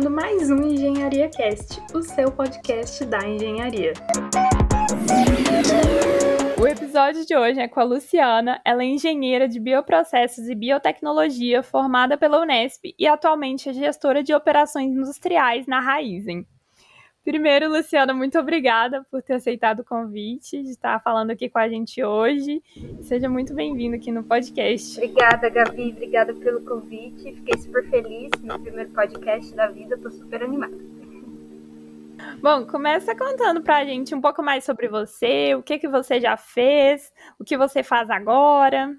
começando mais um Engenharia Cast, o seu podcast da engenharia. O episódio de hoje é com a Luciana. Ela é engenheira de bioprocessos e biotecnologia formada pela Unesp e atualmente é gestora de operações industriais na Raizen. Primeiro, Luciana, muito obrigada por ter aceitado o convite de estar falando aqui com a gente hoje. Seja muito bem-vindo aqui no podcast. Obrigada, Gabi. Obrigada pelo convite. Fiquei super feliz. Meu primeiro podcast da vida. Estou super animada. Bom, começa contando pra gente um pouco mais sobre você, o que que você já fez, o que você faz agora.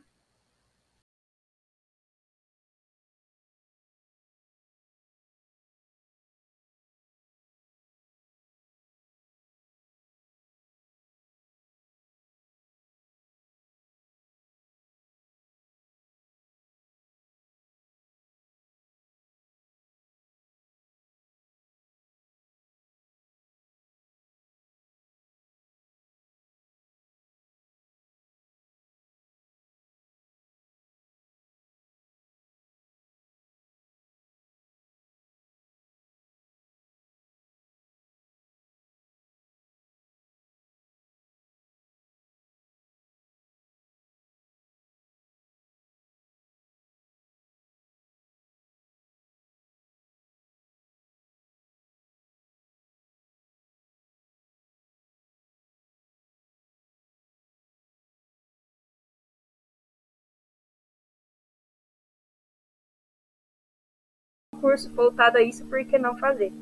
Curso voltado a isso, por que não fazer?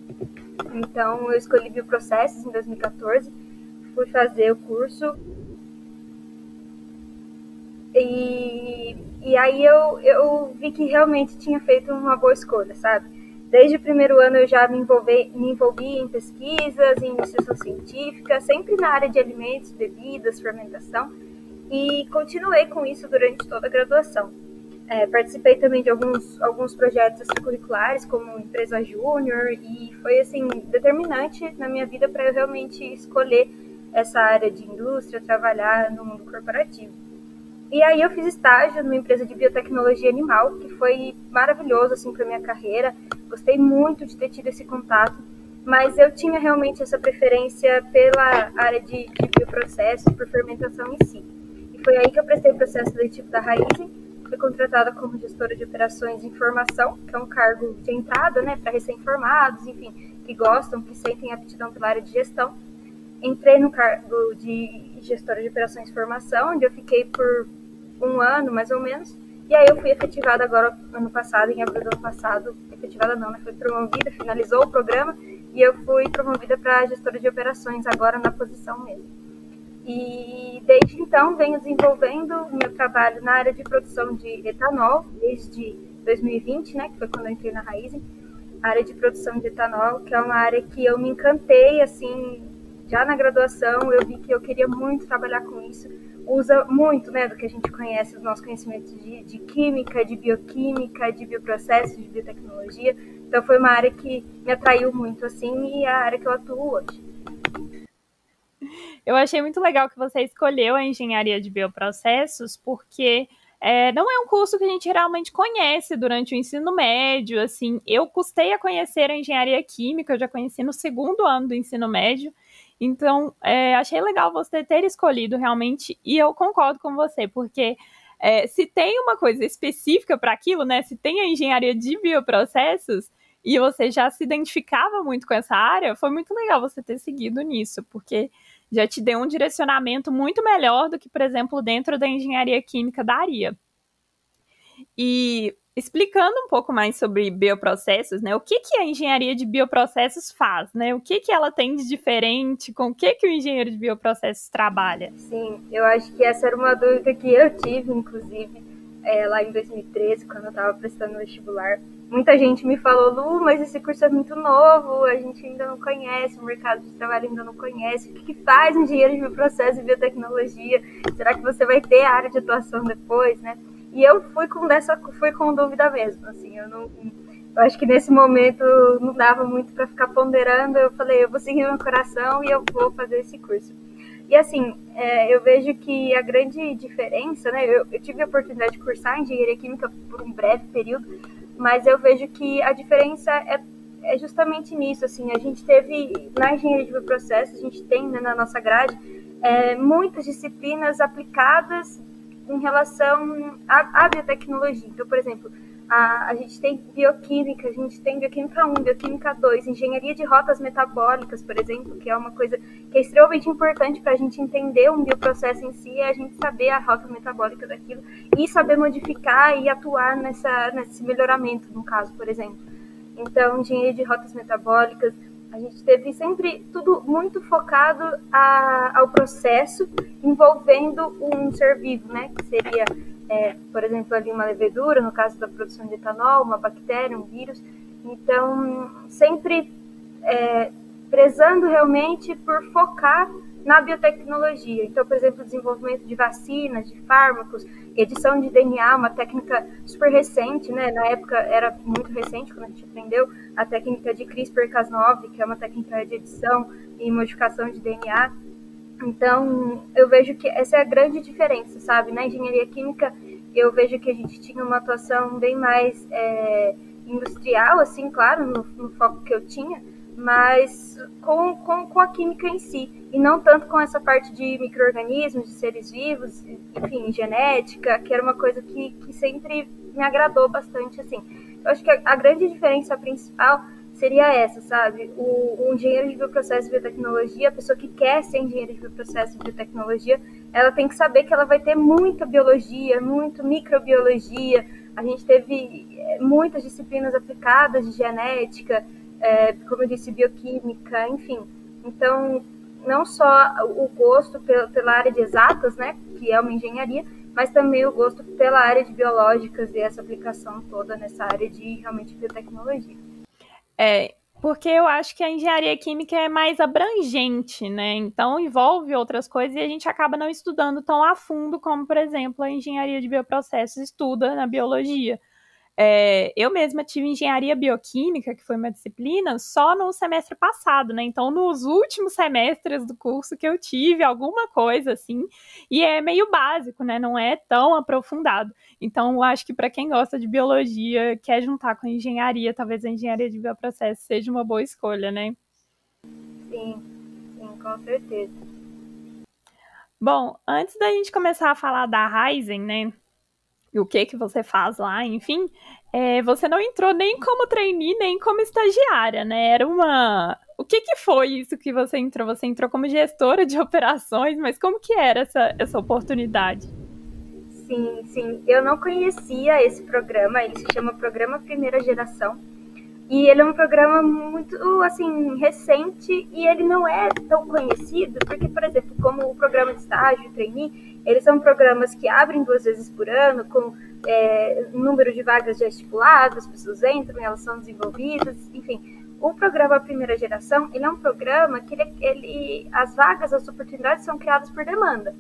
Então, eu escolhi bioprocessos em 2014, fui fazer o curso e, e aí eu, eu vi que realmente tinha feito uma boa escolha, sabe? Desde o primeiro ano eu já me envolvi, me envolvi em pesquisas, em iniciação científica, sempre na área de alimentos, bebidas, fermentação, e continuei com isso durante toda a graduação. É, participei também de alguns, alguns projetos extracurriculares, como empresa júnior, e foi assim determinante na minha vida para eu realmente escolher essa área de indústria, trabalhar no mundo corporativo. E aí eu fiz estágio numa empresa de biotecnologia animal, que foi maravilhoso assim para minha carreira. Gostei muito de ter tido esse contato, mas eu tinha realmente essa preferência pela área de, de bioprocessos, por fermentação em si. E foi aí que eu prestei o processo seletivo da Raizen fui contratada como gestora de operações de informação, que é um cargo de entrada, né, para recém-formados, enfim, que gostam, que sentem aptidão pela área de gestão. Entrei no cargo de gestora de operações de formação, onde eu fiquei por um ano, mais ou menos, e aí eu fui efetivada agora, ano passado, em abril do ano passado, efetivada não, né, foi promovida, finalizou o programa, e eu fui promovida para gestora de operações agora na posição mesmo. E desde então venho desenvolvendo o meu trabalho na área de produção de etanol, desde 2020, né, que foi quando eu entrei na Raizen, área de produção de etanol, que é uma área que eu me encantei, assim, já na graduação, eu vi que eu queria muito trabalhar com isso. Usa muito, né, do que a gente conhece, os nossos conhecimentos de, de química, de bioquímica, de bioprocessos, de biotecnologia. Então foi uma área que me atraiu muito, assim, e é a área que eu atuo hoje. Eu achei muito legal que você escolheu a engenharia de bioprocessos, porque é, não é um curso que a gente realmente conhece durante o ensino médio. Assim, eu custei a conhecer a engenharia química, eu já conheci no segundo ano do ensino médio. Então, é, achei legal você ter escolhido realmente, e eu concordo com você, porque é, se tem uma coisa específica para aquilo, né? Se tem a engenharia de bioprocessos, e você já se identificava muito com essa área, foi muito legal você ter seguido nisso, porque já te deu um direcionamento muito melhor do que, por exemplo, dentro da engenharia química daria. E explicando um pouco mais sobre bioprocessos, né? O que, que a engenharia de bioprocessos faz, né? O que, que ela tem de diferente, com o que, que o engenheiro de bioprocessos trabalha? Sim, eu acho que essa era uma dúvida que eu tive, inclusive, é, lá em 2013, quando eu estava prestando vestibular muita gente me falou, Lu, mas esse curso é muito novo, a gente ainda não conhece, o mercado de trabalho ainda não conhece. O que, que faz engenheiro de bioprocesso e biotecnologia? Será que você vai ter área de atuação depois, né? E eu fui com dessa, fui com dúvida mesmo, assim, eu não, eu acho que nesse momento não dava muito para ficar ponderando. Eu falei, eu vou seguir meu coração e eu vou fazer esse curso. E assim, é, eu vejo que a grande diferença, né? Eu, eu tive a oportunidade de cursar engenharia química por um breve período, mas eu vejo que a diferença é é justamente nisso, assim, a gente teve, na engenharia de bioprocessos, a gente tem né, na nossa grade é, muitas disciplinas aplicadas em relação à, à biotecnologia. Então, por exemplo, a, a gente tem bioquímica, a gente tem bioquímica 1, bioquímica 2, engenharia de rotas metabólicas, por exemplo, que é uma coisa que é extremamente importante para a gente entender um bioprocesso em si, é a gente saber a rota metabólica daquilo e saber modificar e atuar nessa, nesse melhoramento, no caso, por exemplo. Então, engenharia de rotas metabólicas, a gente teve sempre tudo muito focado a, ao processo envolvendo um ser vivo, né? Que seria, é, por exemplo, ali uma levedura, no caso da produção de etanol, uma bactéria, um vírus. Então, sempre é, prezando realmente por focar na biotecnologia. Então, por exemplo, desenvolvimento de vacinas, de fármacos, edição de DNA, uma técnica super recente, né? Na época era muito recente quando a gente aprendeu a técnica de CRISPR-Cas9, que é uma técnica de edição e modificação de DNA. Então, eu vejo que essa é a grande diferença, sabe? Na engenharia química, eu vejo que a gente tinha uma atuação bem mais é, industrial, assim, claro, no, no foco que eu tinha, mas com, com, com a química em si, e não tanto com essa parte de micro-organismos, de seres vivos, enfim, genética, que era uma coisa que, que sempre me agradou bastante, assim. Eu acho que a, a grande diferença principal seria essa, sabe? O, o, engenheiro de bioprocesso e biotecnologia, a pessoa que quer ser engenheiro de bioprocesso e biotecnologia, ela tem que saber que ela vai ter muita biologia, muito microbiologia. A gente teve eh, muitas disciplinas aplicadas de genética, é, como eu disse, bioquímica, enfim. Então, não só o gosto pela área de exatas, né, que é uma engenharia, mas também o gosto pela área de biológicas e essa aplicação toda nessa área de realmente biotecnologia. É, porque eu acho que a engenharia química é mais abrangente, né? Então envolve outras coisas e a gente acaba não estudando tão a fundo como, por exemplo, a engenharia de bioprocessos estuda na biologia. É, eu mesma tive engenharia bioquímica, que foi uma disciplina, só no semestre passado, né? Então, nos últimos semestres do curso que eu tive alguma coisa assim, e é meio básico, né? Não é tão aprofundado. Então, eu acho que para quem gosta de biologia, quer juntar com a engenharia, talvez a engenharia de bioprocesso seja uma boa escolha, né? Sim, sim, com certeza. Bom, antes da gente começar a falar da Ryzen, né? O que que você faz lá, enfim, é, você não entrou nem como trainee, nem como estagiária, né? Era uma... O que que foi isso que você entrou? Você entrou como gestora de operações, mas como que era essa, essa oportunidade? Sim, sim. Eu não conhecia esse programa, ele se chama Programa Primeira Geração. E ele é um programa muito, assim, recente e ele não é tão conhecido, porque, por exemplo, como o programa de estágio, trainee, eles são programas que abrem duas vezes por ano, com é, número de vagas já estipuladas, as pessoas entram, elas são desenvolvidas, enfim. O programa Primeira Geração, ele é um programa que ele, ele as vagas, as oportunidades são criadas por demanda.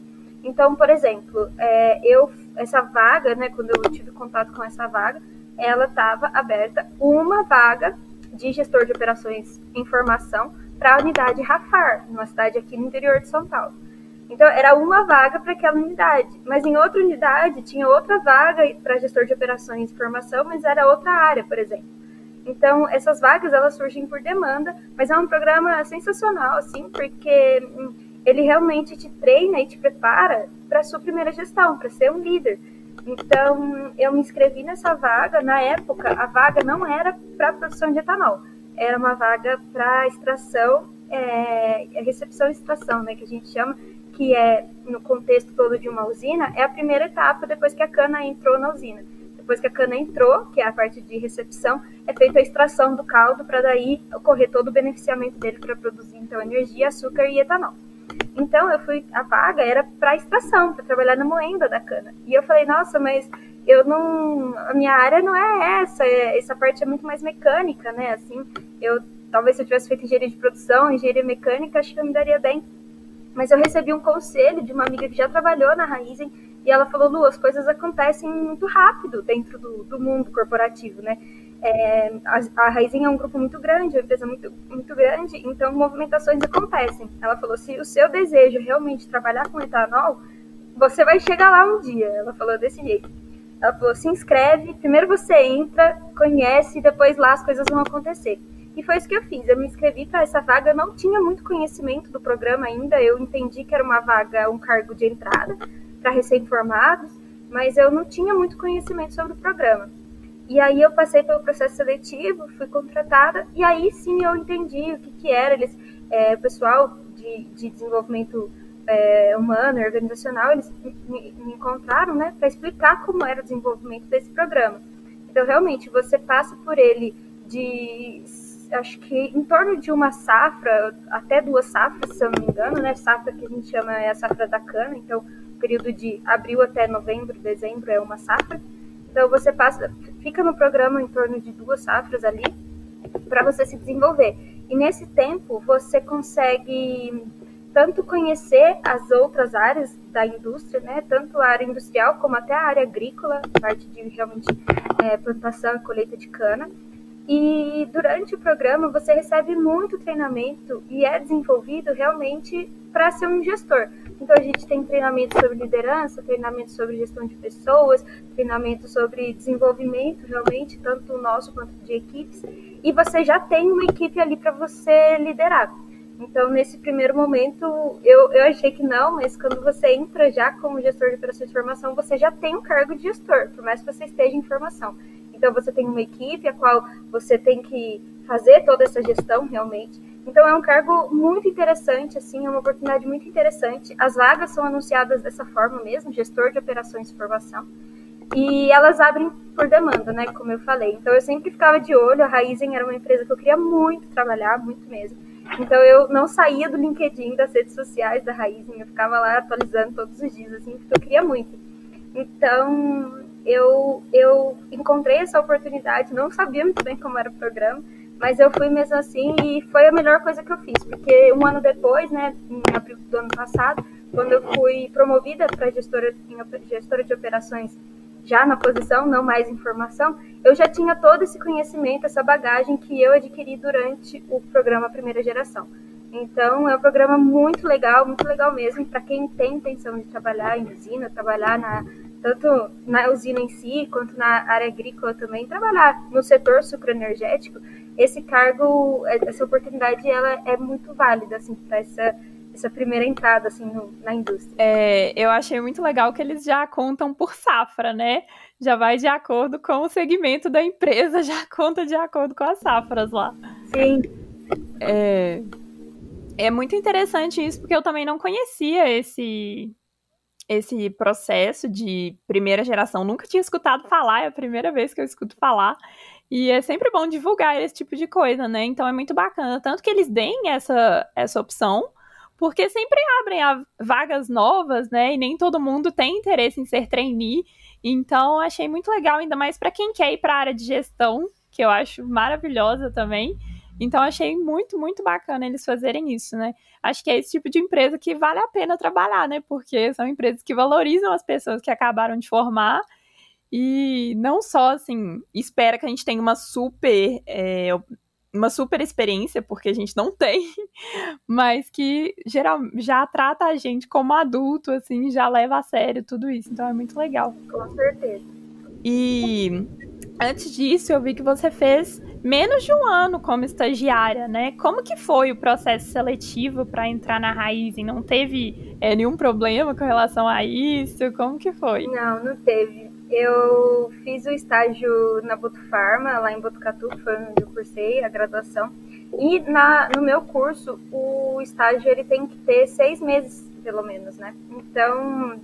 Então, por exemplo, é, eu essa vaga, né, quando eu tive contato com essa vaga, ela estava aberta uma vaga de gestor de operações em formação para a unidade Rafar, numa cidade aqui no interior de São Paulo. Então, era uma vaga para aquela unidade. Mas em outra unidade tinha outra vaga para gestor de operações em formação, mas era outra área, por exemplo. Então, essas vagas, elas surgem por demanda, mas é um programa sensacional, assim, porque hum, ele realmente te treina e te prepara para sua primeira gestão, para ser um líder. Então, eu me inscrevi nessa vaga. Na época, a vaga não era para produção de etanol, era uma vaga para extração, é, recepção e extração, né, que a gente chama, que é no contexto todo de uma usina, é a primeira etapa depois que a cana entrou na usina. Depois que a cana entrou, que é a parte de recepção, é feita a extração do caldo para daí ocorrer todo o beneficiamento dele para produzir então energia, açúcar e etanol. Então eu fui, a vaga era para extração, para trabalhar na moenda da cana. E eu falei, nossa, mas eu não, a minha área não é essa, é, essa parte é muito mais mecânica, né? Assim, eu talvez se eu tivesse feito engenharia de produção, engenharia mecânica, acho que eu me daria bem. Mas eu recebi um conselho de uma amiga que já trabalhou na Raizen e ela falou, Lu, as coisas acontecem muito rápido dentro do, do mundo corporativo, né? É, a, a Raizen é um grupo muito grande, uma empresa muito, muito grande, então movimentações acontecem. Ela falou: se o seu desejo realmente trabalhar com etanol, você vai chegar lá um dia. Ela falou desse jeito. Ela falou: se inscreve, primeiro você entra, conhece, depois lá as coisas vão acontecer. E foi isso que eu fiz. Eu me inscrevi para essa vaga, eu não tinha muito conhecimento do programa ainda, eu entendi que era uma vaga, um cargo de entrada para recém-formados, mas eu não tinha muito conhecimento sobre o programa. E aí eu passei pelo processo seletivo, fui contratada, e aí sim eu entendi o que, que era. Eles, é, o pessoal de, de desenvolvimento é, humano e organizacional, eles me, me encontraram né, para explicar como era o desenvolvimento desse programa. Então, realmente, você passa por ele de, acho que em torno de uma safra, até duas safras, se eu não me engano, né? Safra que a gente chama é a safra da cana, então, período de abril até novembro, dezembro é uma safra. Então, você passa, fica no programa em torno de duas safras ali, para você se desenvolver. E nesse tempo, você consegue tanto conhecer as outras áreas da indústria, né, tanto a área industrial como até a área agrícola, parte de realmente é, plantação e colheita de cana. E durante o programa você recebe muito treinamento e é desenvolvido realmente para ser um gestor. Então a gente tem treinamento sobre liderança, treinamento sobre gestão de pessoas, treinamento sobre desenvolvimento realmente, tanto nosso quanto de equipes. E você já tem uma equipe ali para você liderar. Então, nesse primeiro momento, eu, eu achei que não, mas quando você entra já como gestor de operações de formação, você já tem um cargo de gestor, por mais que você esteja em formação. Então, você tem uma equipe a qual você tem que fazer toda essa gestão realmente. Então, é um cargo muito interessante, assim, é uma oportunidade muito interessante. As vagas são anunciadas dessa forma mesmo, gestor de operações de formação. E elas abrem por demanda, né, como eu falei. Então, eu sempre ficava de olho, a Raizen era uma empresa que eu queria muito trabalhar, muito mesmo. Então eu não saía do LinkedIn, das redes sociais da Raizinha, eu ficava lá atualizando todos os dias, assim, porque eu queria muito. Então eu, eu encontrei essa oportunidade, não sabia muito bem como era o programa, mas eu fui mesmo assim e foi a melhor coisa que eu fiz, porque um ano depois, né, em abril do ano passado, quando eu fui promovida para gestora, gestora de operações já na posição, não mais informação, eu já tinha todo esse conhecimento, essa bagagem que eu adquiri durante o programa Primeira Geração. Então, é um programa muito legal, muito legal mesmo, para quem tem intenção de trabalhar em usina, trabalhar na, tanto na usina em si, quanto na área agrícola também, trabalhar no setor sucroenergético, esse cargo, essa oportunidade, ela é muito válida, assim, para essa essa primeira entrada assim no, na indústria. É, eu achei muito legal que eles já contam por safra, né? Já vai de acordo com o segmento da empresa, já conta de acordo com as safras lá. Sim. É, é muito interessante isso, porque eu também não conhecia esse esse processo de primeira geração. Nunca tinha escutado falar, é a primeira vez que eu escuto falar. E é sempre bom divulgar esse tipo de coisa, né? Então é muito bacana. Tanto que eles deem essa, essa opção porque sempre abrem vagas novas, né? E nem todo mundo tem interesse em ser trainee. Então, achei muito legal, ainda mais para quem quer ir para a área de gestão, que eu acho maravilhosa também. Então, achei muito, muito bacana eles fazerem isso, né? Acho que é esse tipo de empresa que vale a pena trabalhar, né? Porque são empresas que valorizam as pessoas que acabaram de formar e não só, assim, espera que a gente tenha uma super é, uma super experiência, porque a gente não tem, mas que geral, já trata a gente como adulto, assim, já leva a sério tudo isso. Então é muito legal. Com certeza. E antes disso, eu vi que você fez menos de um ano como estagiária, né? Como que foi o processo seletivo para entrar na Raiz? E não teve é, nenhum problema com relação a isso? Como que foi? Não, não teve eu fiz o estágio na Botufarma, lá em Botucatu, foi onde eu cursei a graduação. E na, no meu curso, o estágio ele tem que ter seis meses, pelo menos, né? Então,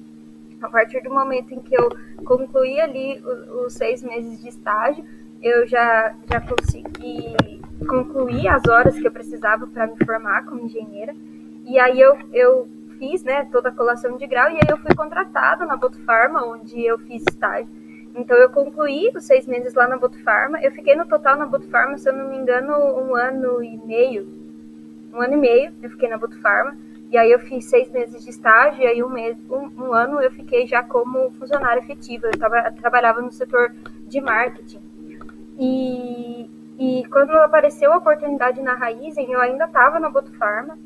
a partir do momento em que eu concluí ali os, os seis meses de estágio, eu já, já consegui concluir as horas que eu precisava para me formar como engenheira. E aí eu, eu fiz né, toda a colação de grau e aí eu fui contratada na Botufarma, onde eu fiz estágio. Então eu concluí os seis meses lá na Botufarma. Eu fiquei no total na Botufarma, se eu não me engano, um ano e meio. Um ano e meio eu fiquei na Botufarma. E aí eu fiz seis meses de estágio e aí um, mês, um, um ano eu fiquei já como funcionária efetiva. Eu tava, trabalhava no setor de marketing. E, e quando apareceu a oportunidade na Raizen, eu ainda estava na Botufarma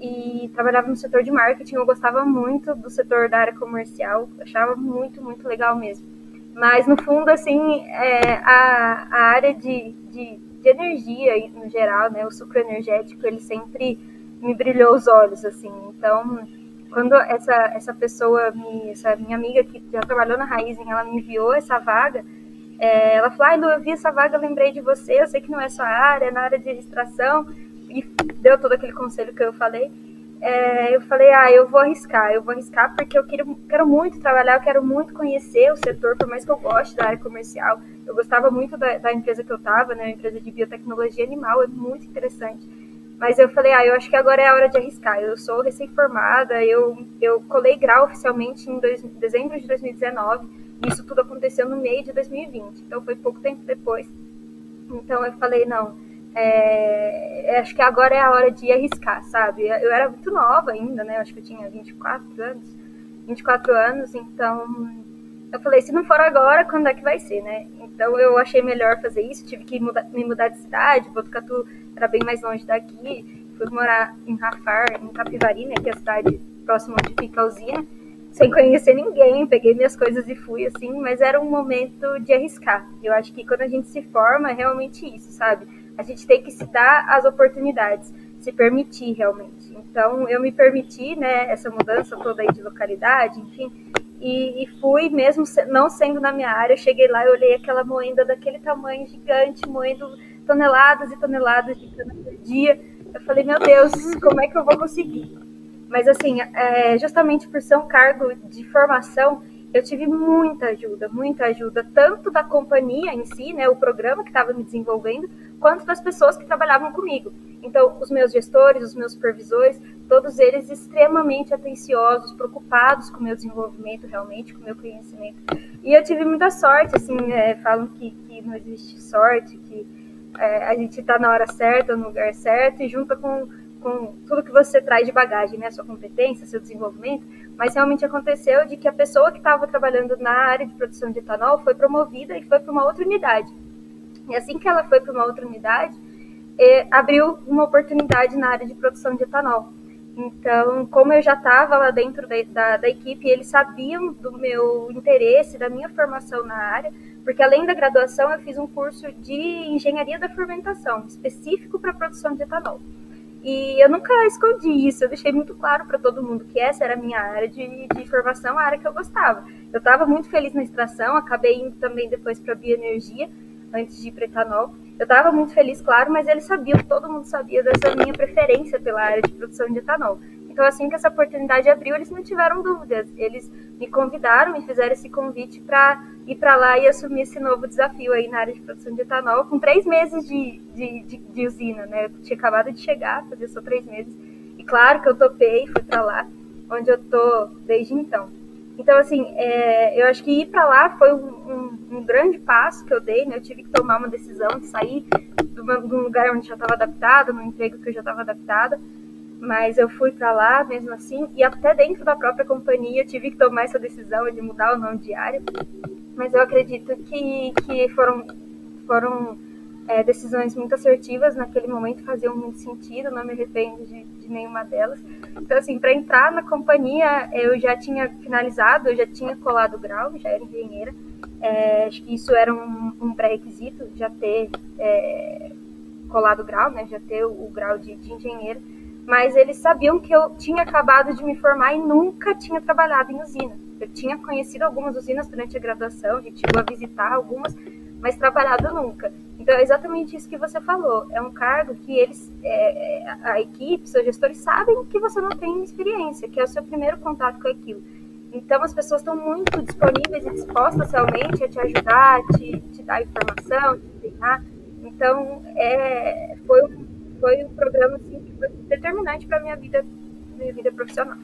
e trabalhava no setor de marketing. Eu gostava muito do setor da área comercial, achava muito, muito legal mesmo. Mas no fundo, assim, é, a, a área de, de de energia no geral, né? O sucro energético, ele sempre me brilhou os olhos, assim. Então, quando essa, essa pessoa, me, essa minha amiga que já trabalhou na Raizen, ela me enviou essa vaga, é, ela falou, ai, Lu, eu vi essa vaga, lembrei de você, eu sei que não é sua área, é na área de extração, e deu todo aquele conselho que eu falei. É, eu falei, ah, eu vou arriscar, eu vou arriscar porque eu quero, quero muito trabalhar, eu quero muito conhecer o setor, por mais que eu goste da área comercial. Eu gostava muito da, da empresa que eu estava, né, a empresa de biotecnologia animal, é muito interessante. Mas eu falei, ah, eu acho que agora é a hora de arriscar. Eu sou recém-formada, eu, eu colei grau oficialmente em dois, dezembro de 2019, e isso tudo aconteceu no meio de 2020, então foi pouco tempo depois. Então eu falei, não, é, acho que agora é a hora de arriscar, sabe? Eu era muito nova ainda, né? Eu acho que eu tinha 24 anos, 24 anos, então eu falei, se não for agora, quando é que vai ser, né? Então eu achei melhor fazer isso, tive que mudar, me mudar de cidade, Botucatu era bem mais longe daqui, fui morar em Rafar, em Capivari, né, que é a cidade próxima onde fica a usina, sem conhecer ninguém, peguei minhas coisas e fui, assim, mas era um momento de arriscar. Eu acho que quando a gente se forma, é realmente isso, sabe? A gente tem que se dar as oportunidades, se permitir realmente. Então, eu me permiti, né, essa mudança toda aí de localidade, enfim, e, e, fui, mesmo não sendo na minha área, eu cheguei lá e olhei aquela moenda daquele tamanho gigante, moendo toneladas e toneladas de cana por dia. Eu falei, meu Deus, como é que eu vou conseguir? Mas assim, é, justamente por ser um cargo de formação, eu tive muita ajuda, muita ajuda, tanto da companhia em si, né, o programa que estava me desenvolvendo, quanto das pessoas que trabalhavam comigo. Então, os meus gestores, os meus supervisores, todos eles extremamente atenciosos, preocupados com o meu desenvolvimento realmente, com o meu conhecimento. E eu tive muita sorte, assim, é, falam que, que não existe sorte, que é, a gente está na hora certa, no lugar certo, e junta com, com tudo que você traz de bagagem, né, sua competência, seu desenvolvimento, mas realmente aconteceu de que a pessoa que estava trabalhando na área de produção de etanol foi promovida e foi para uma outra unidade. E assim que ela foi para uma outra unidade, eh, abriu uma oportunidade na área de produção de etanol. Então, como eu já estava lá dentro da, da, da, equipe, eles sabiam do meu interesse, da minha formação na área, porque além da graduação, eu fiz um curso de engenharia da fermentação, específico para produção de etanol. E eu nunca escondi isso, eu deixei muito claro para todo mundo que essa era a minha área de, de formação, a área que eu gostava. Eu estava muito feliz na extração, acabei indo também depois para bioenergia, antes de ir para etanol. Eu estava muito feliz, claro, mas eles sabiam, todo mundo sabia dessa minha preferência pela área de produção de etanol. Então, assim que essa oportunidade abriu, eles não tiveram dúvidas. Eles me convidaram, me fizeram esse convite para ir para lá e assumir esse novo desafio aí na área de produção de etanol, com três meses de, de, de, de usina, né? Eu tinha acabado de chegar, fazia só três meses. E claro que eu topei, fui para lá, onde eu tô desde então. Então, assim, é, eu acho que ir para lá foi um, um, um, grande passo que eu dei, né? Eu tive que tomar uma decisão de sair de, uma, de um lugar onde já estava adaptada, num emprego que eu já estava adaptada, mas eu fui para lá mesmo assim, e até dentro da própria companhia eu tive que tomar essa decisão de mudar o nome de área. Mas eu acredito que, que foram, foram é, decisões muito assertivas naquele momento, faziam muito sentido, não me arrependo de, de nenhuma delas. Então, assim, para entrar na companhia, eu já tinha finalizado, eu já tinha colado o grau, já era engenheira. É, acho que isso era um, um pré-requisito, já ter é, colado o grau, né, já ter o, o grau de, de engenheira. Mas eles sabiam que eu tinha acabado de me formar e nunca tinha trabalhado em usina. Eu tinha conhecido algumas usinas durante a graduação, a gente chegou a visitar algumas, mas trabalhado nunca. Então é exatamente isso que você falou. É um cargo que eles, é, é, a equipe, seus gestores sabem que você não tem experiência, que é o seu primeiro contato com aquilo. Então as pessoas estão muito disponíveis e dispostas realmente a te ajudar, a te, te dar informação, te treinar. Então é, foi, foi um programa assim, que foi determinante para minha vida, minha vida profissional.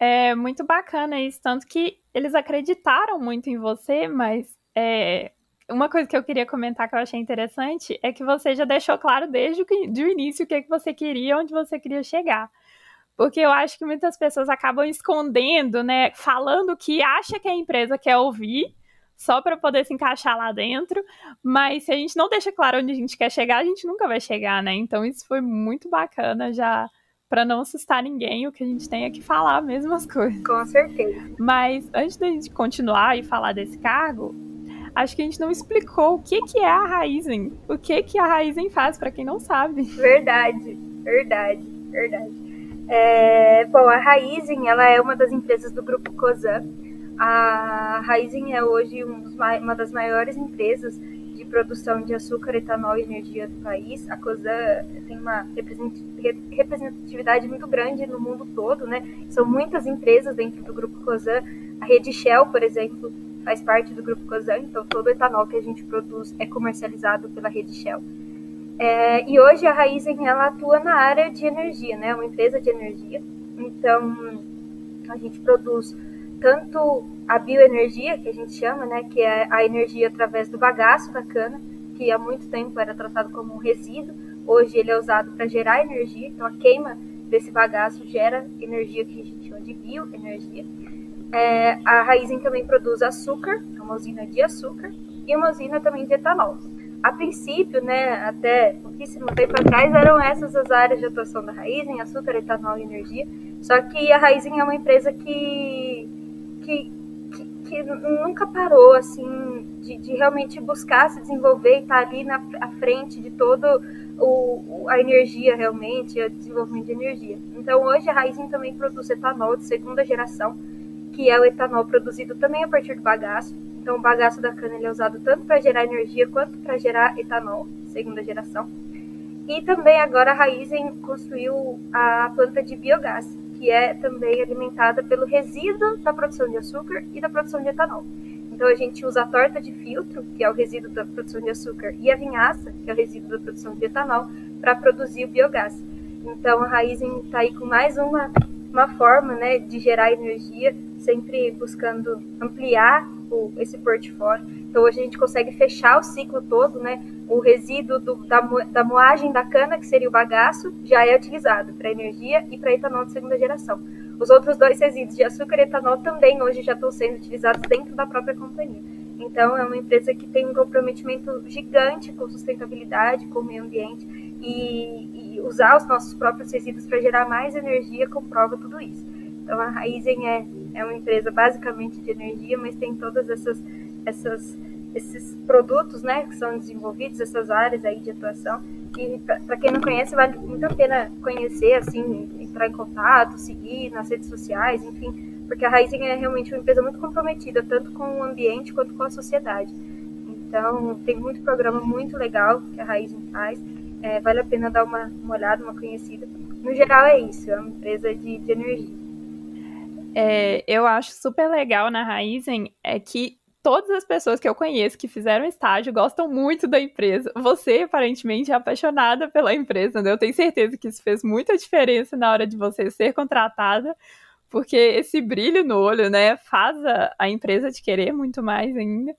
É muito bacana isso, tanto que eles acreditaram muito em você, mas é, uma coisa que eu queria comentar que eu achei interessante é que você já deixou claro desde o, que, o início o que, é que você queria, onde você queria chegar. Porque eu acho que muitas pessoas acabam escondendo, né? Falando que acha que a empresa quer ouvir, só para poder se encaixar lá dentro. Mas se a gente não deixa claro onde a gente quer chegar, a gente nunca vai chegar, né? Então isso foi muito bacana já para não assustar ninguém, o que a gente tem é que falar mesmo as coisas. Com certeza. Mas antes da gente continuar e falar desse cargo, acho que a gente não explicou o que, que é a Raizen. O que, que a Raizen faz, para quem não sabe. Verdade, verdade, verdade. É, bom, a Raizen, ela é uma das empresas do grupo Cosan. A Raizen é hoje um uma das maiores empresas de produção de açúcar, etanol e energia do país. A Cosan tem uma representatividade muito grande no mundo todo, né? São muitas empresas dentro do grupo Cosan. A rede Shell, por exemplo, faz parte do grupo Cosan, então todo o etanol que a gente produz é comercializado pela rede Shell. É, e hoje a Raizen ela atua na área de energia, né? Uma empresa de energia. Então a gente produz tanto a bioenergia, que a gente chama, né? Que é a energia através do bagaço da cana, que há muito tempo era tratado como um resíduo. Hoje ele é usado para gerar energia. Então a queima desse bagaço gera energia que a gente chama de bioenergia. É, a Raizen também produz açúcar, é uma usina de açúcar, e uma usina também de etanol. A princípio, né, até pouquíssimo tempo atrás, eram essas as áreas de atuação da Raizen, açúcar, etanol e energia. Só que a Raizen é uma empresa que, que, que, que nunca parou, assim, de, de, realmente buscar se desenvolver e estar tá ali na à frente de todo o, a energia realmente, o desenvolvimento de energia. Então, hoje a Raizen também produz etanol de segunda geração, que é o etanol produzido também a partir do bagaço. Então, o bagaço da cana é usado tanto para gerar energia quanto para gerar etanol, segunda geração. E também agora a Raizen construiu a planta de biogás, que é também alimentada pelo resíduo da produção de açúcar e da produção de etanol. Então a gente usa a torta de filtro, que é o resíduo da produção de açúcar, e a vinhaça, que é o resíduo da produção de etanol, para produzir o biogás. Então a Raizen está aí com mais uma, uma forma né, de gerar energia sempre buscando ampliar o, esse portfólio. Então hoje a gente consegue fechar o ciclo todo, né? O resíduo do, da, da moagem da cana, que seria o bagaço, já é utilizado para energia e para etanol de segunda geração. Os outros dois resíduos de açúcar e etanol também hoje já estão sendo utilizados dentro da própria companhia. Então, é uma empresa que tem um comprometimento gigante com sustentabilidade, com o meio ambiente, e, e usar os nossos próprios resíduos para gerar mais energia comprova tudo isso. Então, a Raizen é é uma empresa basicamente de energia, mas tem todas essas, essas esses produtos, né, que são desenvolvidos, essas áreas aí de atuação. E para quem não conhece, vale muito a pena conhecer, assim, entrar em contato, seguir nas redes sociais, enfim, porque a Raizen é realmente uma empresa muito comprometida, tanto com o ambiente quanto com a sociedade. Então, tem muito programa muito legal que a Raizen faz. É, vale a pena dar uma, uma olhada, uma conhecida. No geral, é isso, é uma empresa de, de energia é, eu acho super legal na Raizen é que todas as pessoas que eu conheço que fizeram estágio gostam muito da empresa. Você, aparentemente, é apaixonada pela empresa, né? Eu tenho certeza que isso fez muita diferença na hora de você ser contratada, porque esse brilho no olho, né, faz a, a empresa te querer muito mais ainda.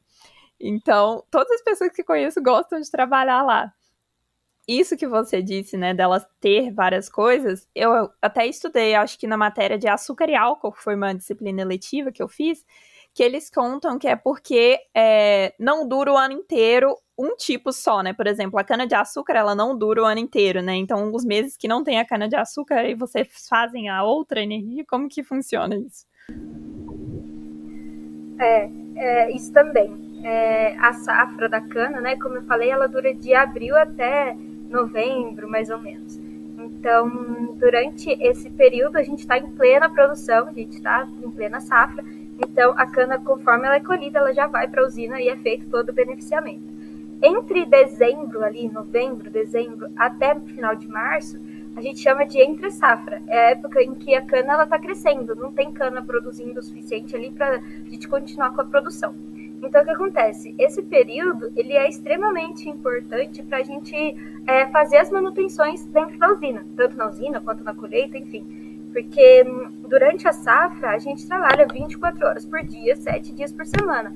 Então, todas as pessoas que conheço gostam de trabalhar lá isso que você disse, né, delas ter várias coisas, eu até estudei, acho que na matéria de açúcar e álcool, que foi uma disciplina eletiva que eu fiz, que eles contam que é porque é, não dura o ano inteiro um tipo só, né? Por exemplo, a cana-de-açúcar, ela não dura o ano inteiro, né? Então, os meses que não tem a cana-de-açúcar e vocês fazem a outra energia, como que funciona isso? É, é isso também. É, a safra da cana, né? Como eu falei, ela dura de abril até novembro, mais ou menos. Então, durante esse período, a gente está em plena produção, a gente está em plena safra. Então, a cana, conforme ela é colhida, ela já vai para a usina e é feito todo o beneficiamento. Entre dezembro, ali, novembro, dezembro, até final de março, a gente chama de entre safra. É a época em que a cana está crescendo, não tem cana produzindo o suficiente ali para a gente continuar com a produção. Então, o que acontece? Esse período ele é extremamente importante para a gente é, fazer as manutenções dentro da usina, tanto na usina quanto na colheita, enfim. Porque hum, durante a safra a gente trabalha 24 horas por dia, 7 dias por semana.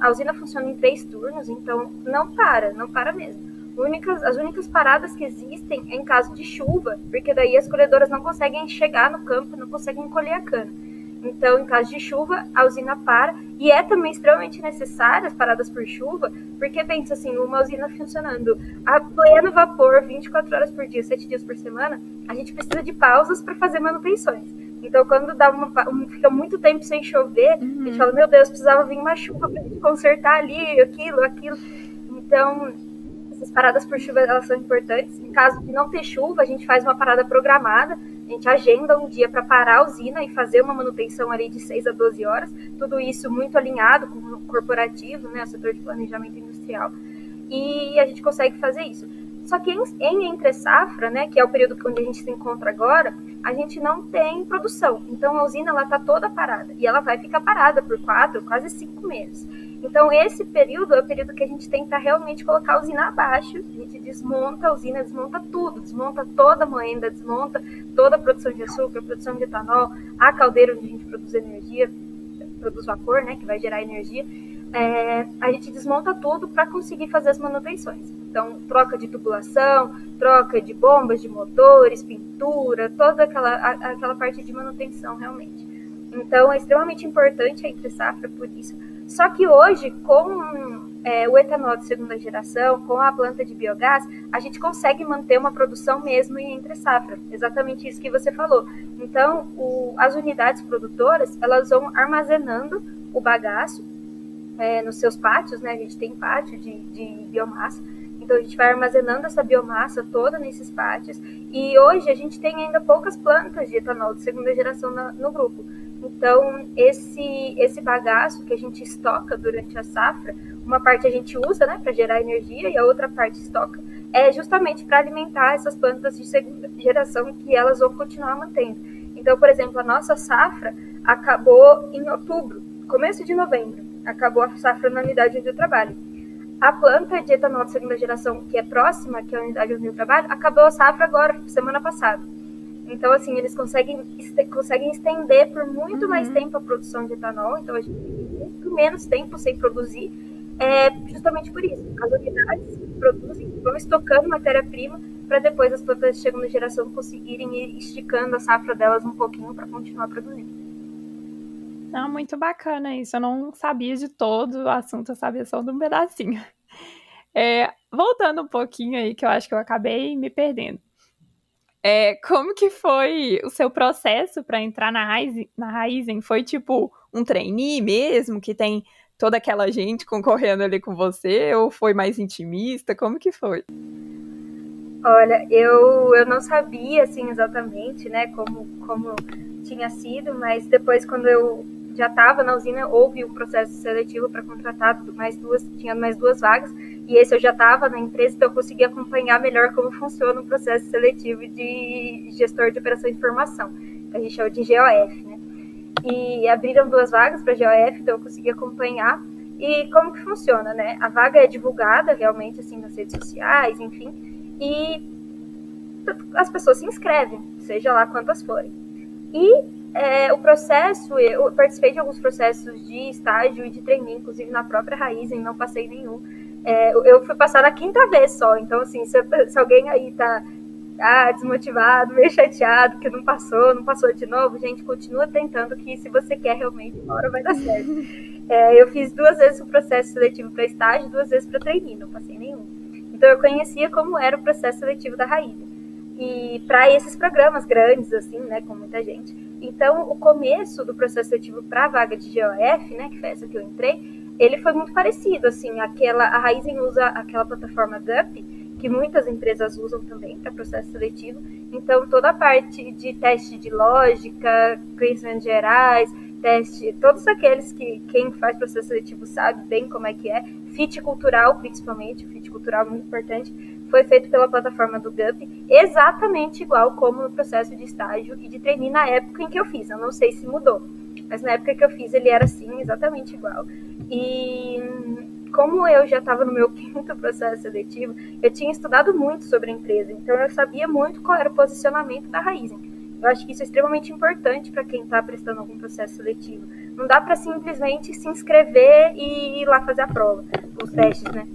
A usina funciona em três turnos, então não para, não para mesmo. Únicas, as únicas paradas que existem é em caso de chuva, porque daí as colhedoras não conseguem chegar no campo, não conseguem colher a cana. Então, em caso de chuva, a usina para. E é também extremamente necessária as paradas por chuva, porque pensa assim, uma usina funcionando a pleno vapor, 24 horas por dia, 7 dias por semana, a gente precisa de pausas para fazer manutenções. Então, quando dá uma, fica muito tempo sem chover, uhum. a gente uhum. fala, meu Deus, precisava vir uma chuva para consertar ali, aquilo, aquilo. Então, essas paradas por chuva elas são importantes. Em caso de não ter chuva, a gente faz uma parada programada, a gente agenda um dia para parar a usina e fazer uma manutenção ali de 6 a 12 horas. Tudo isso muito alinhado com o corporativo, né, o setor de planejamento industrial. E a gente consegue fazer isso. Só que em, em entre safra, né, que é o período onde a gente se encontra agora, a gente não tem produção. Então a usina ela está toda parada e ela vai ficar parada por quatro, quase cinco meses. Então esse período é o período que a gente tenta realmente colocar a usina abaixo. A gente desmonta a usina, desmonta tudo, desmonta toda a moenda, desmonta toda a produção de açúcar, produção de etanol, a caldeira onde a gente produz energia, produz vapor, né, que vai gerar energia é, a gente desmonta tudo para conseguir fazer as manutenções. Então, troca de tubulação, troca de bombas de motores, pintura, toda aquela, aquela parte de manutenção realmente. Então, é extremamente importante a entre safra por isso. Só que hoje, com é, o etanol de segunda geração, com a planta de biogás, a gente consegue manter uma produção mesmo entre safra. Exatamente isso que você falou. Então, o, as unidades produtoras, elas vão armazenando o bagaço é, nos seus pátios, né? A gente tem pátio de, de biomassa. Então a gente vai armazenando essa biomassa toda nesses pátios. E hoje a gente tem ainda poucas plantas de etanol de segunda geração na, no grupo. Então esse esse bagaço que a gente estoca durante a safra, uma parte a gente usa, né, para gerar energia e a outra parte estoca, é justamente para alimentar essas plantas de segunda geração que elas vão continuar mantendo. Então, por exemplo, a nossa safra acabou em outubro, começo de novembro acabou a safra na unidade onde eu trabalho. A planta de etanol de segunda geração, que é próxima, que é a unidade onde eu trabalho, acabou a safra agora, semana passada. Então, assim, eles conseguem, conseguem estender por muito uhum. mais tempo a produção de etanol. Então, a gente tem muito menos tempo sem produzir, é, justamente por isso. As unidades produzem, vão estocando matéria-prima para depois as plantas de segunda geração conseguirem ir esticando a safra delas um pouquinho para continuar produzindo. Ah, muito bacana isso. Eu não sabia de todo o assunto, eu sabia só de um pedacinho. É, voltando um pouquinho aí, que eu acho que eu acabei me perdendo. É, como que foi o seu processo para entrar na Raizen, na? Foi tipo um trainee mesmo, que tem toda aquela gente concorrendo ali com você, ou foi mais intimista? Como que foi? Olha, eu, eu não sabia assim exatamente, né, como, como tinha sido, mas depois quando eu já estava na usina, houve o processo seletivo para contratar mais duas, tinha mais duas vagas, e esse eu já estava na empresa, então eu consegui acompanhar melhor como funciona o processo seletivo de gestor de operação de informação, que a gente chama de GOF, né? E abriram duas vagas para GOF, então eu consegui acompanhar. E como que funciona, né? A vaga é divulgada realmente assim nas redes sociais, enfim, e as pessoas se inscrevem, seja lá quantas forem. E é, o processo, eu participei de alguns processos de estágio e de treininho, inclusive na própria Raizen, não passei nenhum. É, eu fui passar na quinta vez só, então assim, se, se alguém aí tá ah, desmotivado, meio chateado, que não passou, não passou de novo, gente, continua tentando que se você quer realmente, uma hora vai dar certo. É, eu fiz duas vezes o processo seletivo para estágio, duas vezes para treininho, não passei nenhum. Então eu conhecia como era o processo seletivo da Raizen. E para esses programas grandes, assim, né, com muita gente. Então, o começo do processo seletivo para a vaga de GOF, né, que foi essa que eu entrei, ele foi muito parecido, assim, aquela, a Raizen usa aquela plataforma GUP, que muitas empresas usam também para processo seletivo. Então, toda a parte de teste de lógica, conhecimentos gerais, teste, todos aqueles que quem faz processo seletivo sabe bem como é que é, fit cultural, principalmente, fit cultural é muito importante, foi feito pela plataforma do GUP, exatamente igual como no processo de estágio e de trainee na época em que eu fiz. Eu não sei se mudou, mas na época que eu fiz ele era assim, exatamente igual. E como eu já estava no meu quinto processo seletivo, eu tinha estudado muito sobre a empresa, então eu sabia muito qual era o posicionamento da Raizen. Eu acho que isso é extremamente importante para quem está prestando algum processo seletivo. Não dá para simplesmente se inscrever e ir lá fazer a prova, os testes, né?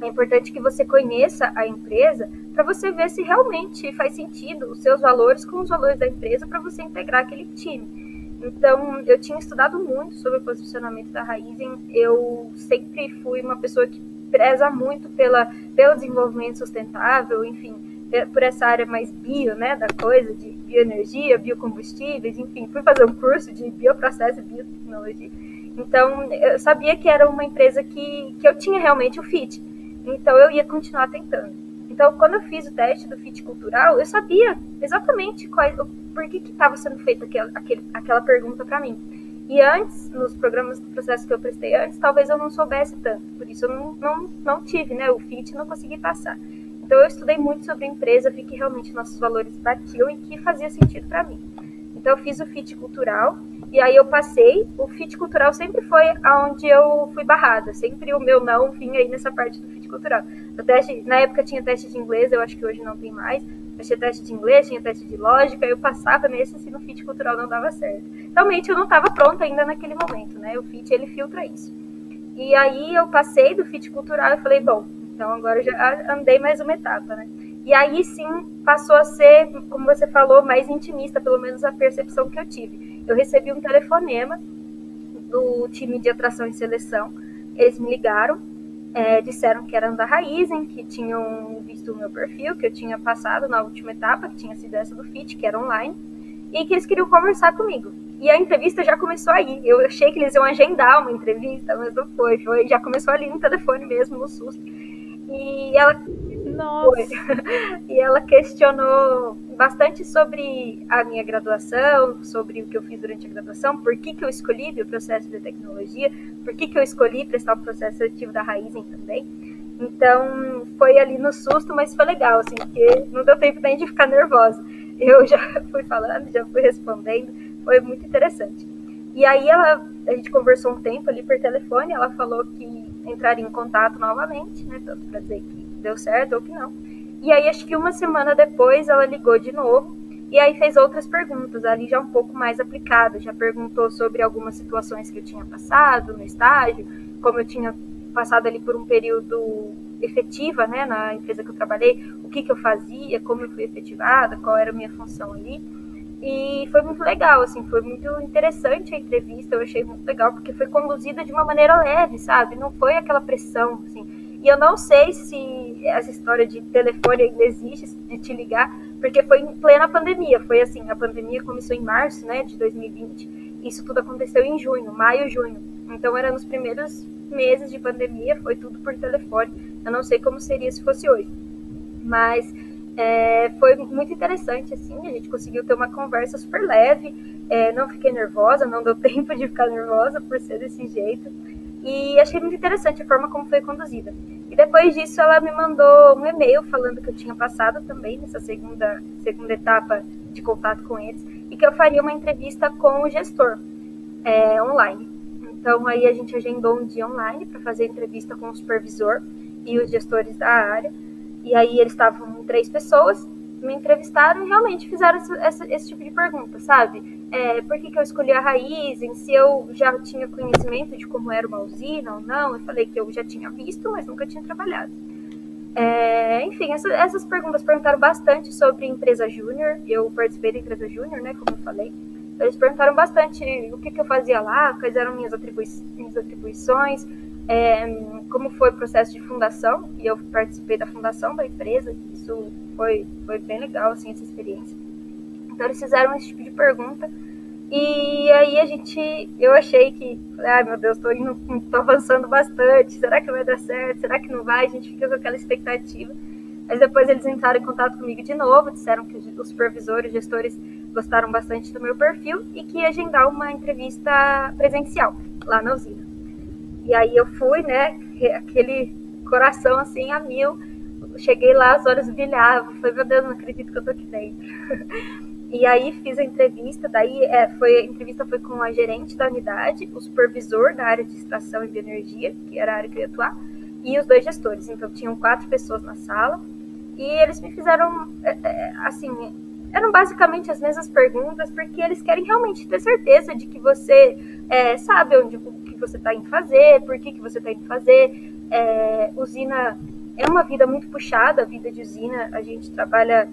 É importante que você conheça a empresa para você ver se realmente faz sentido os seus valores com os valores da empresa para você integrar aquele time. Então, eu tinha estudado muito sobre o posicionamento da Raizen. Eu sempre fui uma pessoa que preza muito pela, pelo desenvolvimento sustentável, enfim, por essa área mais bio, né, da coisa, de bioenergia, biocombustíveis, enfim, fui fazer um curso de bioprocesso e biotecnologia. Então, eu sabia que era uma empresa que, que eu tinha realmente o fit. Então, eu ia continuar tentando. Então, quando eu fiz o teste do fit cultural, eu sabia exatamente por que estava sendo feita aquela, aquela pergunta para mim. E antes, nos programas do processo que eu prestei antes, talvez eu não soubesse tanto. Por isso, eu não, não, não tive né, o fit não consegui passar. Então eu estudei muito sobre a empresa, vi que realmente nossos valores batiam e que fazia sentido para mim. Então eu fiz o FIT cultural e aí eu passei. O FIT cultural sempre foi aonde eu fui barrada, sempre o meu não vinha aí nessa parte do Cultural. O teste, na época tinha teste de inglês, eu acho que hoje não tem mais. Eu tinha teste de inglês, tinha teste de lógica, eu passava nesse, assim, no FIT cultural não dava certo. Realmente eu não estava pronta ainda naquele momento, né? O FIT ele filtra isso. E aí eu passei do FIT cultural e falei, bom, então agora já andei mais uma etapa, né? E aí sim passou a ser, como você falou, mais intimista, pelo menos a percepção que eu tive. Eu recebi um telefonema do time de atração e seleção. Eles me ligaram, é, disseram que eram da Raizen, que tinham visto o meu perfil, que eu tinha passado na última etapa, que tinha sido essa do FIT, que era online, e que eles queriam conversar comigo. E a entrevista já começou aí. Eu achei que eles iam agendar uma entrevista, mas não foi. foi já começou ali no telefone mesmo, no susto. E ela Nossa. e ela questionou bastante sobre a minha graduação, sobre o que eu fiz durante a graduação, por que, que eu escolhi o processo de tecnologia, por que, que eu escolhi prestar o processo seletivo da Raizen também. Então, foi ali no susto, mas foi legal, assim, porque não deu tempo nem de ficar nervosa. Eu já fui falando, já fui respondendo, foi muito interessante. E aí ela, a gente conversou um tempo ali por telefone, ela falou que entraria em contato novamente, né, tanto para dizer que deu certo ou que não. E aí acho que uma semana depois ela ligou de novo e aí fez outras perguntas, ali já um pouco mais aplicada, já perguntou sobre algumas situações que eu tinha passado no estágio, como eu tinha passado ali por um período efetiva, né, na empresa que eu trabalhei, o que que eu fazia, como eu fui efetivada, qual era a minha função ali. E foi muito legal, assim, foi muito interessante a entrevista, eu achei muito legal, porque foi conduzida de uma maneira leve, sabe? Não foi aquela pressão, assim. E eu não sei se essa história de telefone ainda existe, de te ligar, porque foi em plena pandemia. Foi assim, a pandemia começou em março, né, de 2020. Isso tudo aconteceu em junho, maio, junho. Então era nos primeiros meses de pandemia, foi tudo por telefone. Eu não sei como seria se fosse hoje. Mas é, foi muito interessante, assim, a gente conseguiu ter uma conversa super leve, é, não fiquei nervosa, não deu tempo de ficar nervosa por ser desse jeito, e achei muito interessante a forma como foi conduzida. E depois disso ela me mandou um e-mail falando que eu tinha passado também nessa segunda, segunda etapa de contato com eles, e que eu faria uma entrevista com o gestor é, online. Então aí a gente agendou um dia online para fazer entrevista com o supervisor e os gestores da área, e aí eles estavam três pessoas, me entrevistaram e realmente fizeram esse, esse, esse tipo de pergunta, sabe? É, por que, que eu escolhi a raiz? Se eu já tinha conhecimento de como era uma usina ou não? Eu falei que eu já tinha visto, mas nunca tinha trabalhado. É, enfim, essa, essas perguntas perguntaram bastante sobre empresa júnior. Eu participei da empresa júnior, né? Como eu falei. Eles perguntaram bastante o que, que eu fazia lá, quais eram minhas, atribui minhas atribuições, é, como foi o processo de fundação, e eu participei da fundação da empresa, isso foi, foi bem legal, assim, essa experiência. Então eles fizeram esse tipo de pergunta, e aí a gente, eu achei que, ai ah, meu Deus, tô, indo, tô avançando bastante, será que vai dar certo, será que não vai? A gente fica com aquela expectativa. Mas depois eles entraram em contato comigo de novo, disseram que os supervisores, gestores gostaram bastante do meu perfil e que ia agendar uma entrevista presencial lá na usina. E aí eu fui, né, aquele coração assim a mil. Cheguei lá, as horas brilhavam. Falei, meu Deus, não acredito que eu tô aqui dentro. e aí fiz a entrevista, daí é, foi, a entrevista foi com a gerente da unidade, o supervisor da área de extração e bioenergia, que era a área que eu ia atuar, e os dois gestores. Então tinham quatro pessoas na sala. E eles me fizeram, é, é, assim, eram basicamente as mesmas perguntas, porque eles querem realmente ter certeza de que você é, sabe onde, que você está indo fazer, por que, que você está indo fazer. É, usina é uma vida muito puxada, a vida de usina. A gente trabalha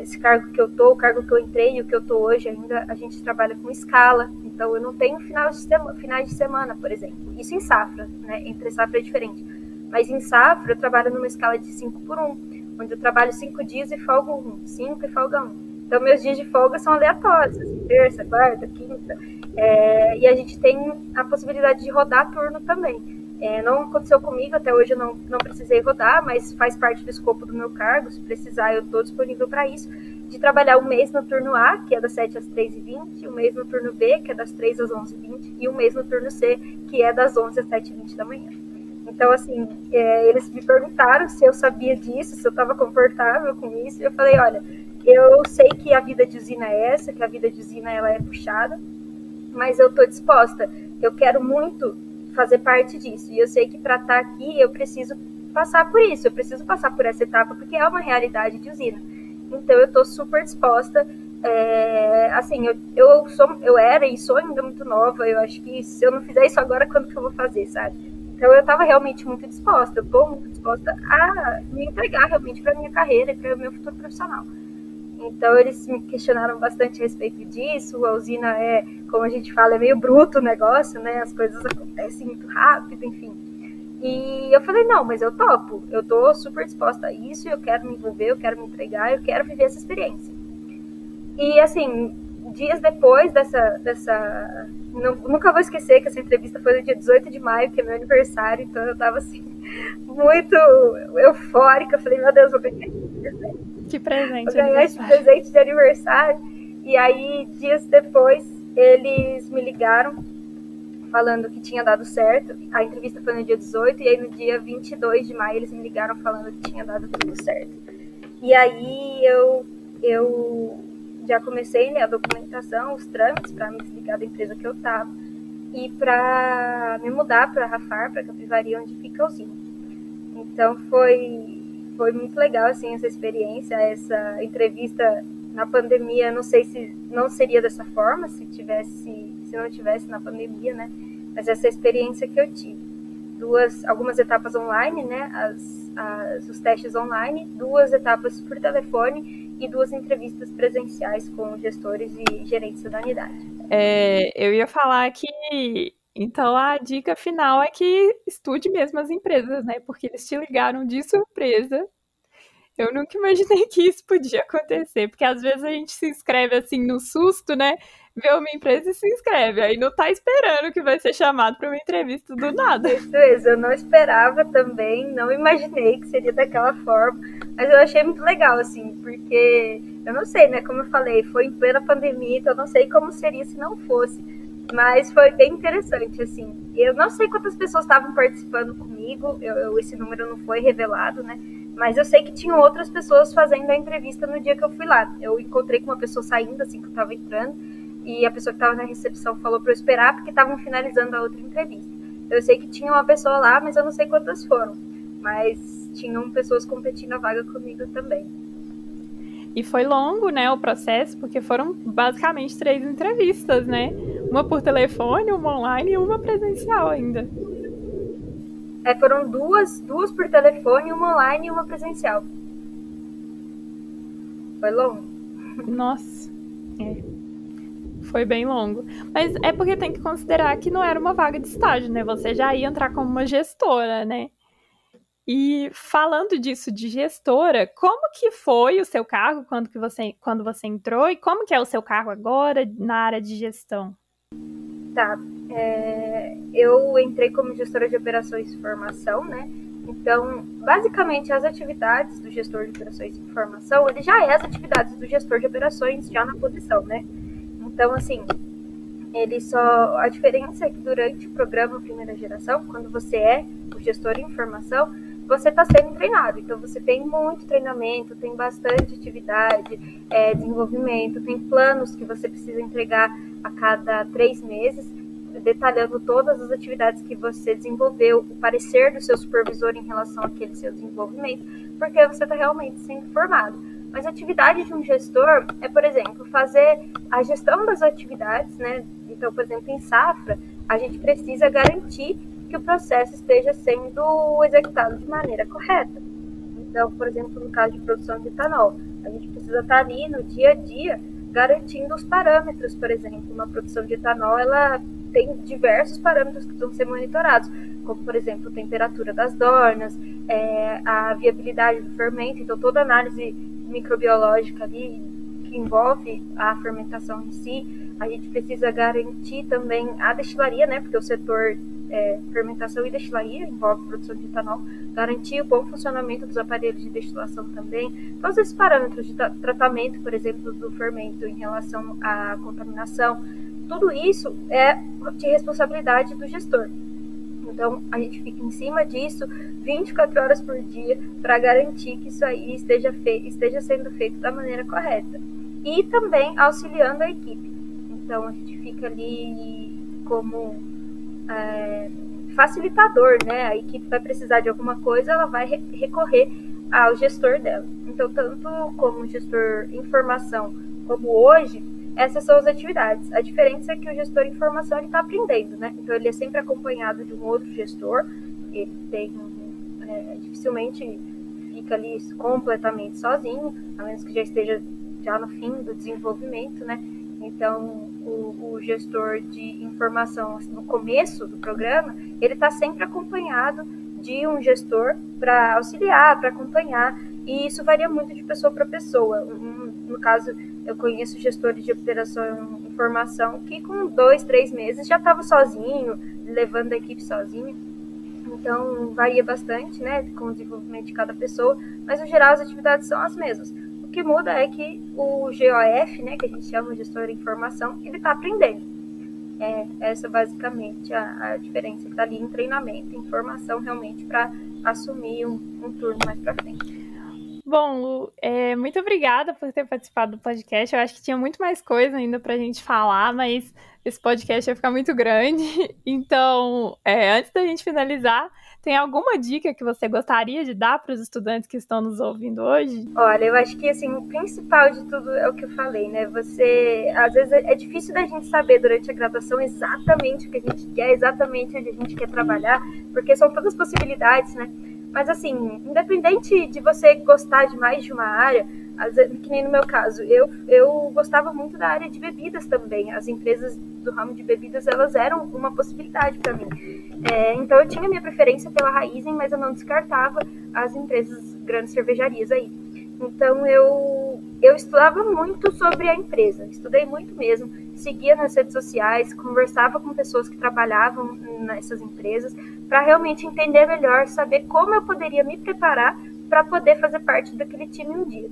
nesse cargo que eu tô, o cargo que eu entrei e o que eu tô hoje ainda, a gente trabalha com escala. Então eu não tenho final de semana, finais de semana, por exemplo. Isso em safra, né? Entre safra é diferente. Mas em safra eu trabalho numa escala de 5 por 1. onde eu trabalho cinco dias e folgo um, cinco e folga um. Então, meus dias de folga são aleatórios, assim, terça, quarta, quinta. É, e a gente tem a possibilidade de rodar turno também. É, não aconteceu comigo, até hoje eu não, não precisei rodar, mas faz parte do escopo do meu cargo. Se precisar, eu estou disponível para isso. De trabalhar um mês no turno A, que é das 7 às 3h20, um mês no turno B, que é das 3 às 11h20, e um mês no turno C, que é das 11 às 7h20 da manhã. Então, assim, é, eles me perguntaram se eu sabia disso, se eu estava confortável com isso, e eu falei, olha, eu sei que a vida de usina é essa, que a vida de usina ela é puxada, mas eu estou disposta. Eu quero muito fazer parte disso. E eu sei que para estar tá aqui eu preciso passar por isso, eu preciso passar por essa etapa, porque é uma realidade de usina. Então eu estou super disposta. É, assim, eu, eu, sou, eu era e sou ainda muito nova. Eu acho que se eu não fizer isso agora, quando que eu vou fazer, sabe? Então eu estava realmente muito disposta, eu estou muito disposta a me entregar realmente para minha carreira e para o meu futuro profissional. Então eles me questionaram bastante a respeito disso. A usina é, como a gente fala, é meio bruto o negócio, né? As coisas acontecem muito rápido, enfim. E eu falei, não, mas eu topo, eu tô super disposta a isso, eu quero me envolver, eu quero me entregar, eu quero viver essa experiência. E assim, dias depois dessa. dessa nunca vou esquecer que essa entrevista foi no dia 18 de maio, que é meu aniversário, então eu tava assim, muito eufórica. Eu falei, meu Deus, vou ganhar que presente. Esse presente de aniversário. E aí, dias depois, eles me ligaram falando que tinha dado certo. A entrevista foi no dia 18 e aí no dia 22 de maio eles me ligaram falando que tinha dado tudo certo. E aí eu eu já comecei né, a documentação, os trâmites para me desligar da empresa que eu estava e para me mudar para Rafar, para Capivari, onde fica o Zinho. Então foi foi muito legal assim essa experiência, essa entrevista na pandemia. Não sei se não seria dessa forma se tivesse, se não tivesse na pandemia, né? Mas essa experiência que eu tive, duas, algumas etapas online, né? As, as os testes online, duas etapas por telefone e duas entrevistas presenciais com gestores e gerentes da unidade. É, eu ia falar que então a dica final é que estude mesmo as empresas, né? Porque eles te ligaram de surpresa. Eu nunca imaginei que isso podia acontecer, porque às vezes a gente se inscreve assim no susto, né? Vê uma empresa e se inscreve, aí não tá esperando que vai ser chamado para uma entrevista do nada. Isso mesmo, eu não esperava também, não imaginei que seria daquela forma, mas eu achei muito legal, assim, porque eu não sei, né? Como eu falei, foi em plena pandemia, então eu não sei como seria se não fosse mas foi bem interessante, assim. Eu não sei quantas pessoas estavam participando comigo, eu, eu, esse número não foi revelado, né? Mas eu sei que tinham outras pessoas fazendo a entrevista no dia que eu fui lá. Eu encontrei com uma pessoa saindo, assim, que eu tava entrando, e a pessoa que estava na recepção falou para eu esperar porque estavam finalizando a outra entrevista. Eu sei que tinha uma pessoa lá, mas eu não sei quantas foram. Mas tinham pessoas competindo a vaga comigo também. E foi longo, né, o processo, porque foram basicamente três entrevistas, né? Uma por telefone, uma online e uma presencial ainda. É, foram duas, duas por telefone, uma online e uma presencial. Foi longo? Nossa, é. Foi bem longo. Mas é porque tem que considerar que não era uma vaga de estágio, né? Você já ia entrar como uma gestora, né? E falando disso de gestora, como que foi o seu cargo quando, que você, quando você entrou e como que é o seu cargo agora na área de gestão? Tá, é, eu entrei como gestora de operações de formação, né? Então, basicamente, as atividades do gestor de operações de formação, ele já é as atividades do gestor de operações já na posição, né? Então, assim, ele só a diferença é que durante o programa Primeira Geração, quando você é o gestor em formação, você está sendo treinado. Então, você tem muito treinamento, tem bastante atividade, é, desenvolvimento, tem planos que você precisa entregar a cada três meses, detalhando todas as atividades que você desenvolveu, o parecer do seu supervisor em relação àquele seu desenvolvimento, porque você está realmente sendo formado. Mas a atividade de um gestor é, por exemplo, fazer a gestão das atividades, né? Então, por exemplo, em safra, a gente precisa garantir que o processo esteja sendo executado de maneira correta. Então, por exemplo, no caso de produção de etanol, a gente precisa estar ali no dia a dia garantindo os parâmetros, por exemplo, uma produção de etanol, ela tem diversos parâmetros que precisam ser monitorados, como, por exemplo, a temperatura das dornas, é, a viabilidade do fermento, então toda análise microbiológica ali que envolve a fermentação em si, a gente precisa garantir também a destilaria, né, porque o setor é, fermentação e destilaria envolve produção de etanol, garantir o bom funcionamento dos aparelhos de destilação também, todos esses parâmetros de tratamento, por exemplo, do fermento em relação à contaminação, tudo isso é de responsabilidade do gestor. Então, a gente fica em cima disso 24 horas por dia para garantir que isso aí esteja, esteja sendo feito da maneira correta. E também auxiliando a equipe. Então, a gente fica ali como é, facilitador, né? A equipe vai precisar de alguma coisa, ela vai recorrer ao gestor dela. Então, tanto como gestor informação, como hoje, essas são as atividades. A diferença é que o gestor de informação está aprendendo, né? Então ele é sempre acompanhado de um outro gestor. Ele tem é, dificilmente fica ali completamente sozinho, a menos que já esteja já no fim do desenvolvimento, né? Então o, o gestor de informação no começo do programa ele está sempre acompanhado de um gestor para auxiliar, para acompanhar, e isso varia muito de pessoa para pessoa. Um, no caso, eu conheço gestores de operação e informação que com dois, três meses já estava sozinho, levando a equipe sozinho. Então, varia bastante, né, com o desenvolvimento de cada pessoa, mas no geral as atividades são as mesmas. O que muda é que o GOF, né, que a gente chama de gestor de informação, ele está aprendendo. É essa basicamente a, a diferença que está ali em treinamento, em formação realmente para assumir um, um turno mais para frente. Bom, Lu, é, muito obrigada por ter participado do podcast. Eu acho que tinha muito mais coisa ainda para a gente falar, mas esse podcast ia ficar muito grande. Então, é, antes da gente finalizar, tem alguma dica que você gostaria de dar para os estudantes que estão nos ouvindo hoje? Olha, eu acho que assim, o principal de tudo é o que eu falei, né? Você, às vezes é difícil da gente saber durante a graduação exatamente o que a gente quer, exatamente onde a gente quer trabalhar, porque são todas possibilidades, né? Mas assim, independente de você gostar de mais de uma área, que nem no meu caso, eu, eu gostava muito da área de bebidas também. As empresas do ramo de bebidas, elas eram uma possibilidade para mim. É, então eu tinha minha preferência pela Raizen, mas eu não descartava as empresas, grandes cervejarias aí. Então eu, eu estudava muito sobre a empresa, estudei muito mesmo, seguia nas redes sociais, conversava com pessoas que trabalhavam nessas empresas para realmente entender melhor, saber como eu poderia me preparar para poder fazer parte daquele time um dia.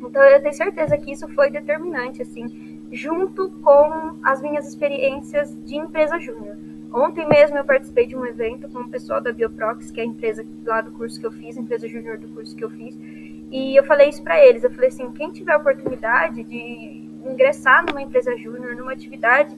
Então eu tenho certeza que isso foi determinante, assim, junto com as minhas experiências de empresa júnior. Ontem mesmo eu participei de um evento com o pessoal da Bioprox, que é a empresa lá do curso que eu fiz, empresa júnior do curso que eu fiz, e eu falei isso para eles. Eu falei assim: quem tiver a oportunidade de ingressar numa empresa júnior, numa atividade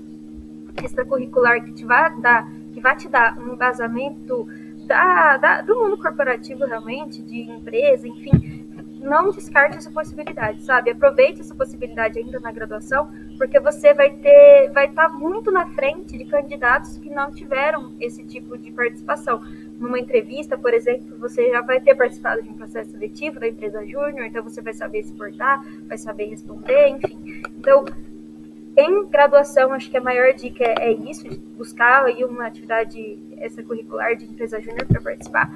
extracurricular que te vai dar, que vai te dar um embasamento da, da, do mundo corporativo realmente, de empresa, enfim, não descarte essa possibilidade, sabe? Aproveite essa possibilidade ainda na graduação, porque você vai ter, vai estar muito na frente de candidatos que não tiveram esse tipo de participação numa entrevista, por exemplo, você já vai ter participado de um processo seletivo da empresa júnior, então você vai saber se portar, vai saber responder, enfim. Então, em graduação, acho que a maior dica é, isso, de buscar aí uma atividade extracurricular de empresa júnior para participar.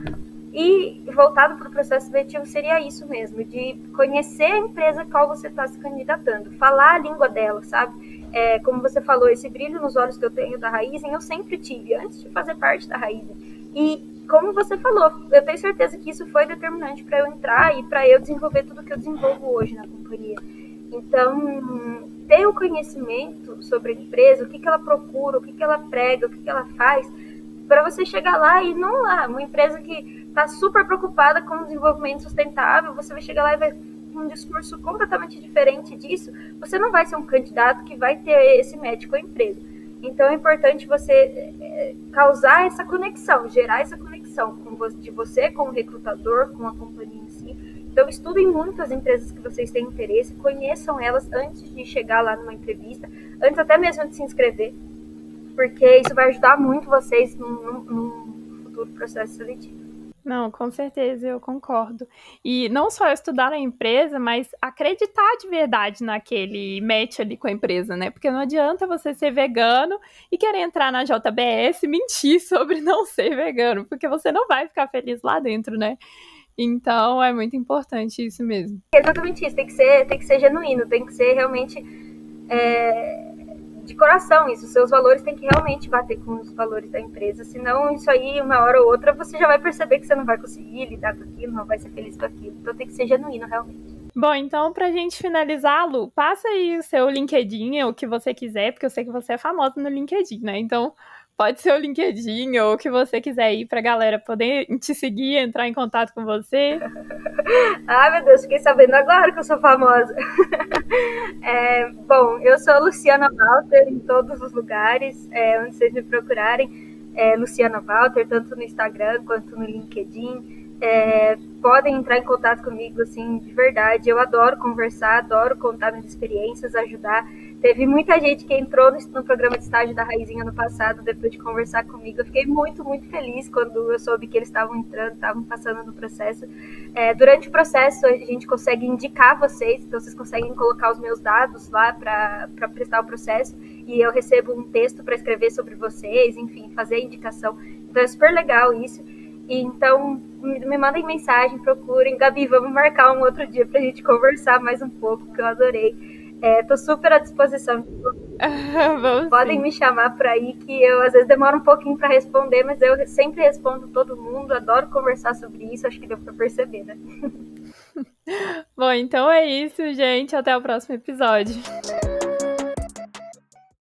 E voltado para o processo seletivo seria isso mesmo, de conhecer a empresa qual você está se candidatando, falar a língua dela, sabe? É, como você falou, esse brilho nos olhos que eu tenho da Raizen, eu sempre tive, antes de fazer parte da Raizen. E como você falou, eu tenho certeza que isso foi determinante para eu entrar e para eu desenvolver tudo que eu desenvolvo hoje na companhia. Então, ter o conhecimento sobre a empresa, o que, que ela procura, o que, que ela prega, o que, que ela faz, para você chegar lá e não lá, uma empresa que está super preocupada com o desenvolvimento sustentável, você vai chegar lá e vai um discurso completamente diferente disso, você não vai ser um candidato que vai ter esse médico a empresa. Então é importante você é, causar essa conexão, gerar essa conexão de você com o recrutador, com a companhia em si. Então estudem muito as empresas que vocês têm interesse, conheçam elas antes de chegar lá numa entrevista, antes até mesmo de se inscrever, porque isso vai ajudar muito vocês num, num futuro processo seletivo. Não, com certeza, eu concordo. E não só estudar na empresa, mas acreditar de verdade naquele match ali com a empresa, né? Porque não adianta você ser vegano e querer entrar na JBS e mentir sobre não ser vegano, porque você não vai ficar feliz lá dentro, né? Então é muito importante isso mesmo. Exatamente isso, tem que ser, tem que ser genuíno, tem que ser realmente é, de coração isso. Seus valores têm que realmente bater com os valores da empresa. Senão, isso aí, uma hora ou outra, você já vai perceber que você não vai conseguir lidar com aquilo, não vai ser feliz com aquilo. Então tem que ser genuíno, realmente. Bom, então, pra gente finalizar, Lu, passa aí o seu LinkedIn, o que você quiser, porque eu sei que você é famosa no LinkedIn, né? Então, pode ser o LinkedIn ou o que você quiser aí pra galera poder te seguir, entrar em contato com você. Ai, meu Deus, fiquei sabendo agora que eu sou famosa. é, bom, eu sou Luciana Walter em todos os lugares, é, onde vocês me procurarem. É, Luciana Walter, tanto no Instagram quanto no LinkedIn. É, podem entrar em contato comigo, assim, de verdade. Eu adoro conversar, adoro contar minhas experiências, ajudar. Teve muita gente que entrou no, no, programa de estágio da Raizinha no passado, depois de conversar comigo. Eu fiquei muito, muito feliz quando eu soube que eles estavam entrando, estavam passando no processo. É, durante o processo, a gente consegue indicar vocês, então vocês conseguem colocar os meus dados lá para prestar o processo, e eu recebo um texto para escrever sobre vocês, enfim, fazer a indicação. Então é super legal isso. E, então, me, mandem mensagem, procurem. Gabi, vamos marcar um outro dia para a gente conversar mais um pouco, que eu adorei. É, tô super à disposição. Podem sim. me chamar por aí, que eu às vezes demoro um pouquinho para responder, mas eu sempre respondo todo mundo, adoro conversar sobre isso, acho que deu para perceber, né? Bom, então é isso, gente. Até o próximo episódio.